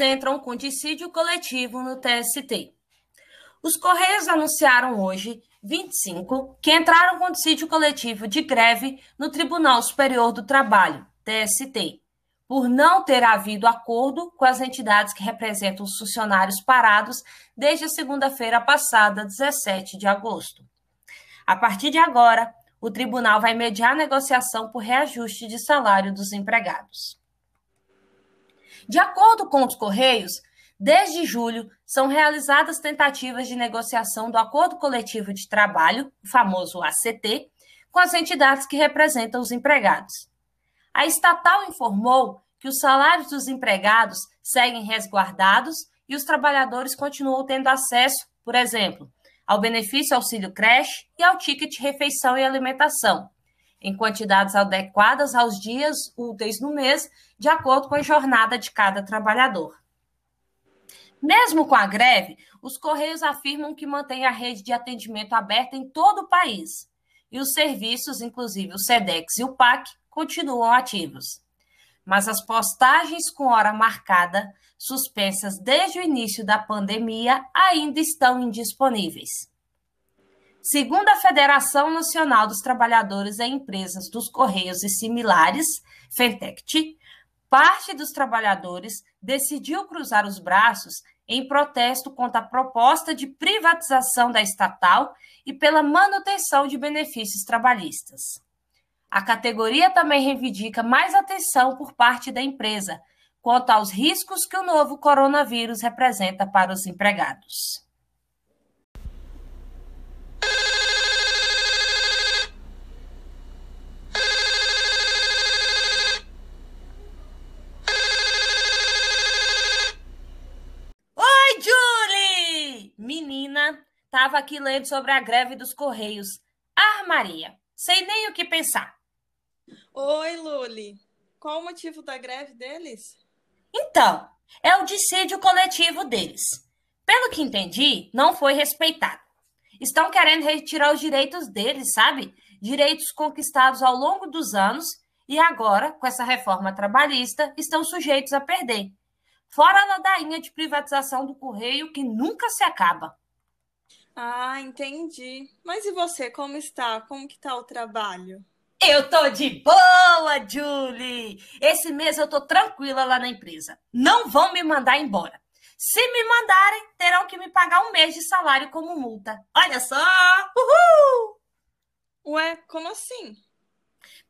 entram com dissídio coletivo no TST. Os Correios anunciaram hoje, 25, que entraram com dissídio coletivo de greve no Tribunal Superior do Trabalho, TST, por não ter havido acordo com as entidades que representam os funcionários parados desde a segunda-feira passada, 17 de agosto. A partir de agora, o tribunal vai mediar negociação por reajuste de salário dos empregados. De acordo com os Correios, desde julho são realizadas tentativas de negociação do Acordo Coletivo de Trabalho, o famoso ACT, com as entidades que representam os empregados. A estatal informou que os salários dos empregados seguem resguardados e os trabalhadores continuam tendo acesso, por exemplo, ao benefício auxílio creche e ao ticket refeição e alimentação, em quantidades adequadas aos dias úteis no mês, de acordo com a jornada de cada trabalhador. Mesmo com a greve, os Correios afirmam que mantém a rede de atendimento aberta em todo o país e os serviços, inclusive o SEDEX e o PAC, continuam ativos. Mas as postagens com hora marcada, suspensas desde o início da pandemia, ainda estão indisponíveis. Segundo a Federação Nacional dos Trabalhadores e Empresas dos Correios e similares, FENTECT, parte dos trabalhadores decidiu cruzar os braços em protesto contra a proposta de privatização da estatal e pela manutenção de benefícios trabalhistas. A categoria também reivindica mais atenção por parte da empresa quanto aos riscos que o novo coronavírus representa para os empregados. Estava aqui lendo sobre a greve dos Correios. Armaria. Sem nem o que pensar. Oi, Luli. Qual o motivo da greve deles? Então, é o dissídio coletivo deles. Pelo que entendi, não foi respeitado. Estão querendo retirar os direitos deles, sabe? Direitos conquistados ao longo dos anos e agora, com essa reforma trabalhista, estão sujeitos a perder. Fora a ladainha de privatização do correio que nunca se acaba. Ah, entendi. Mas e você, como está? Como que tá o trabalho? Eu tô de boa, Julie. Esse mês eu tô tranquila lá na empresa. Não vão me mandar embora. Se me mandarem, terão que me pagar um mês de salário como multa. Olha só! Uhul! Ué, como assim?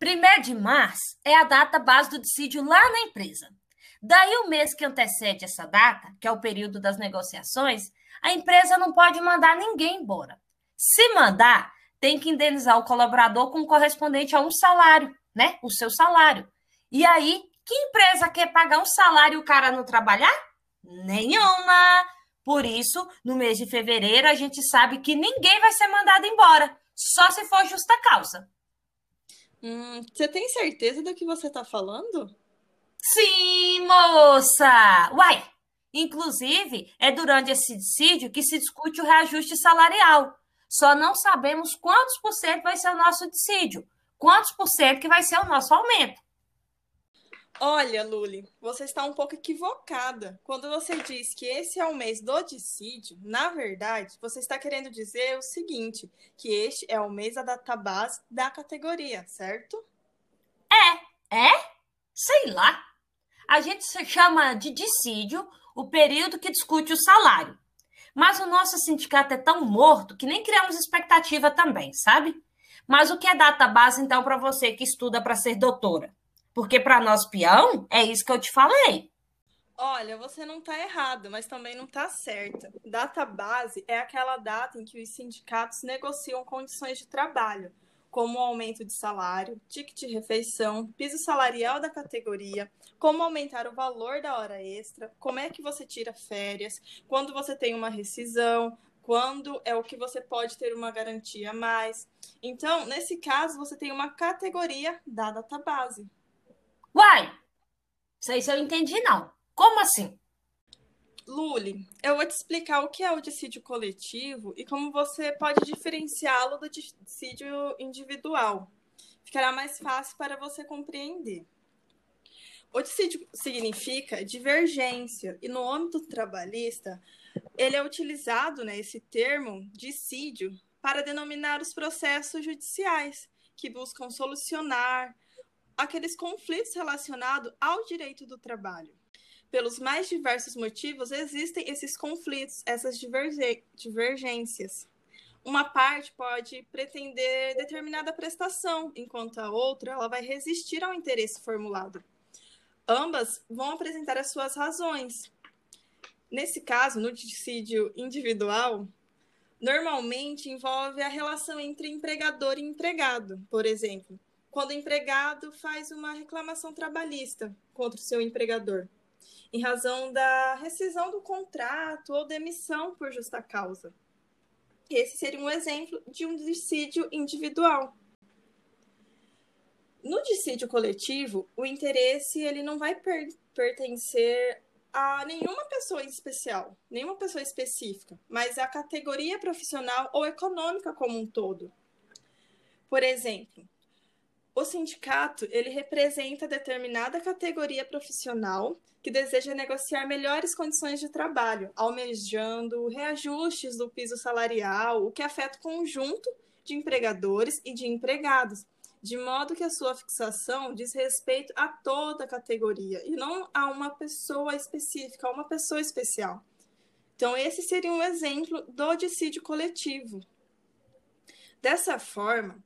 Primeiro de março é a data base do dissídio lá na empresa. Daí, o mês que antecede essa data, que é o período das negociações, a empresa não pode mandar ninguém embora. Se mandar, tem que indenizar o colaborador com correspondente a um salário, né? O seu salário. E aí, que empresa quer pagar um salário e o cara não trabalhar? Nenhuma! Por isso, no mês de fevereiro, a gente sabe que ninguém vai ser mandado embora, só se for justa causa. Hum, você tem certeza do que você está falando? Sim, moça! Uai! Inclusive, é durante esse dissídio que se discute o reajuste salarial. Só não sabemos quantos por cento vai ser o nosso dissídio, quantos por cento que vai ser o nosso aumento. Olha, Luli, você está um pouco equivocada. Quando você diz que esse é o mês do dissídio, na verdade, você está querendo dizer o seguinte, que este é o mês da database da categoria, certo? É, é? Sei lá. A gente chama de dissídio o período que discute o salário. Mas o nosso sindicato é tão morto que nem criamos expectativa também, sabe? Mas o que é data base, então, para você que estuda para ser doutora? Porque para nós, peão, é isso que eu te falei. Olha, você não está errado, mas também não está certa. Data base é aquela data em que os sindicatos negociam condições de trabalho como aumento de salário, ticket de refeição, piso salarial da categoria, como aumentar o valor da hora extra, como é que você tira férias, quando você tem uma rescisão, quando é o que você pode ter uma garantia a mais. Então, nesse caso, você tem uma categoria da database. Uai! Isso aí eu entendi, não. Como assim? Luli, eu vou te explicar o que é o dissídio coletivo e como você pode diferenciá-lo do dissídio individual. Ficará mais fácil para você compreender. O dissídio significa divergência, e no âmbito trabalhista, ele é utilizado, né, esse termo, dissídio, para denominar os processos judiciais que buscam solucionar aqueles conflitos relacionados ao direito do trabalho. Pelos mais diversos motivos, existem esses conflitos, essas divergências. Uma parte pode pretender determinada prestação, enquanto a outra ela vai resistir ao interesse formulado. Ambas vão apresentar as suas razões. Nesse caso, no dissídio individual, normalmente envolve a relação entre empregador e empregado, por exemplo, quando o empregado faz uma reclamação trabalhista contra o seu empregador, em razão da rescisão do contrato ou demissão por justa causa. Esse seria um exemplo de um dissídio individual. No dissídio coletivo, o interesse ele não vai per pertencer a nenhuma pessoa em especial, nenhuma pessoa específica, mas a categoria profissional ou econômica como um todo. Por exemplo, o sindicato ele representa determinada categoria profissional que deseja negociar melhores condições de trabalho, almejando reajustes do piso salarial, o que afeta o conjunto de empregadores e de empregados, de modo que a sua fixação diz respeito a toda a categoria e não a uma pessoa específica, a uma pessoa especial. Então, esse seria um exemplo do dissídio coletivo. Dessa forma,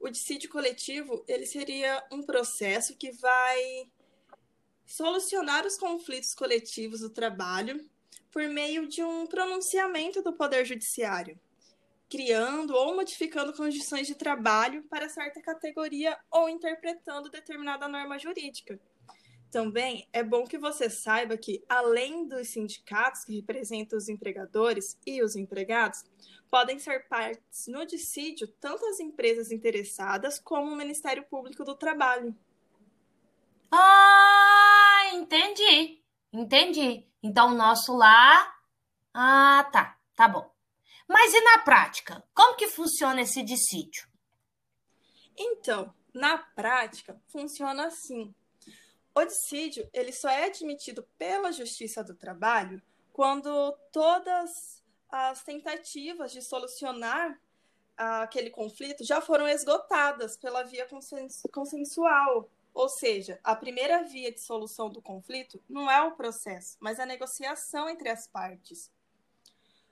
o dissídio coletivo ele seria um processo que vai solucionar os conflitos coletivos do trabalho por meio de um pronunciamento do Poder Judiciário criando ou modificando condições de trabalho para certa categoria ou interpretando determinada norma jurídica. Também é bom que você saiba que, além dos sindicatos que representam os empregadores e os empregados, podem ser partes no dissídio tanto as empresas interessadas como o Ministério Público do Trabalho. Ah, entendi. Entendi. Então, o nosso lá. Ah, tá. Tá bom. Mas e na prática? Como que funciona esse dissídio? Então, na prática, funciona assim. O dissídio ele só é admitido pela Justiça do Trabalho quando todas as tentativas de solucionar aquele conflito já foram esgotadas pela via consensual. Ou seja, a primeira via de solução do conflito não é o processo, mas a negociação entre as partes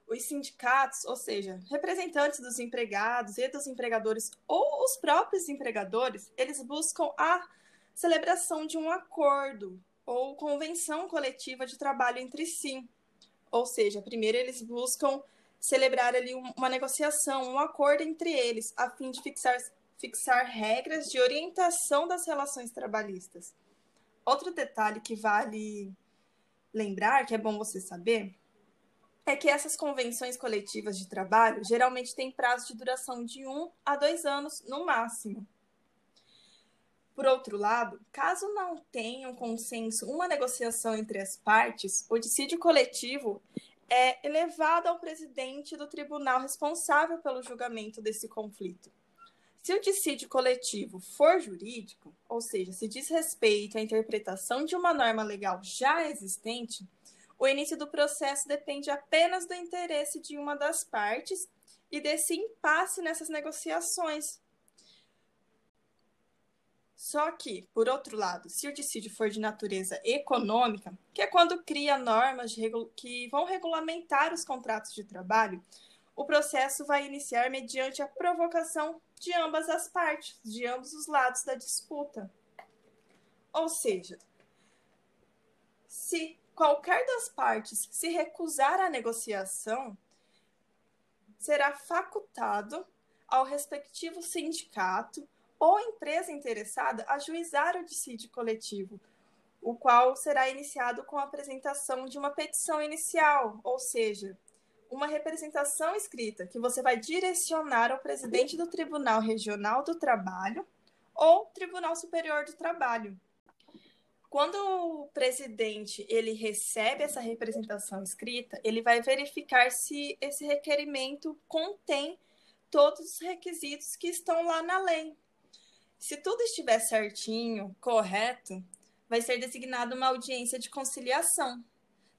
os sindicatos, ou seja, representantes dos empregados e dos empregadores ou os próprios empregadores, eles buscam a celebração de um acordo ou convenção coletiva de trabalho entre si. Ou seja, primeiro eles buscam celebrar ali uma negociação, um acordo entre eles, a fim de fixar, fixar regras de orientação das relações trabalhistas. Outro detalhe que vale lembrar, que é bom você saber, é que essas convenções coletivas de trabalho geralmente têm prazo de duração de um a dois anos no máximo. Por outro lado, caso não tenha um consenso, uma negociação entre as partes, o dissídio coletivo é elevado ao presidente do tribunal responsável pelo julgamento desse conflito. Se o dissídio coletivo for jurídico, ou seja, se diz respeito à interpretação de uma norma legal já existente, o início do processo depende apenas do interesse de uma das partes e desse impasse nessas negociações. Só que, por outro lado, se o dissídio for de natureza econômica, que é quando cria normas que vão regulamentar os contratos de trabalho, o processo vai iniciar mediante a provocação de ambas as partes, de ambos os lados da disputa. Ou seja, se qualquer das partes se recusar à negociação, será facultado ao respectivo sindicato ou empresa interessada ajuizar o dissídio coletivo, o qual será iniciado com a apresentação de uma petição inicial, ou seja, uma representação escrita que você vai direcionar ao presidente do Tribunal Regional do Trabalho ou Tribunal Superior do Trabalho, quando o presidente ele recebe essa representação escrita, ele vai verificar se esse requerimento contém todos os requisitos que estão lá na lei. Se tudo estiver certinho, correto, vai ser designada uma audiência de conciliação,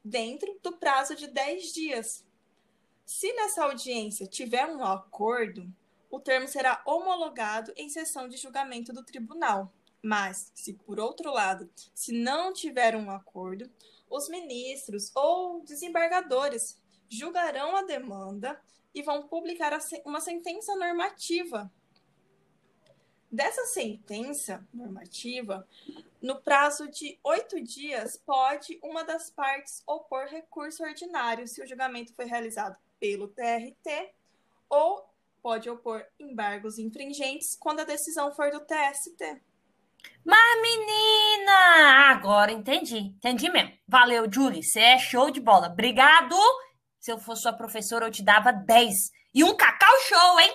dentro do prazo de 10 dias. Se nessa audiência tiver um acordo, o termo será homologado em sessão de julgamento do tribunal. Mas, se por outro lado, se não tiver um acordo, os ministros ou desembargadores julgarão a demanda e vão publicar uma sentença normativa. Dessa sentença normativa, no prazo de oito dias, pode uma das partes opor recurso ordinário se o julgamento foi realizado pelo TRT ou pode opor embargos infringentes quando a decisão for do TST. Mas, menina! Agora entendi. Entendi mesmo. Valeu, Julie. Você é show de bola. Obrigado. Se eu fosse sua professora, eu te dava 10. E um cacau show, hein?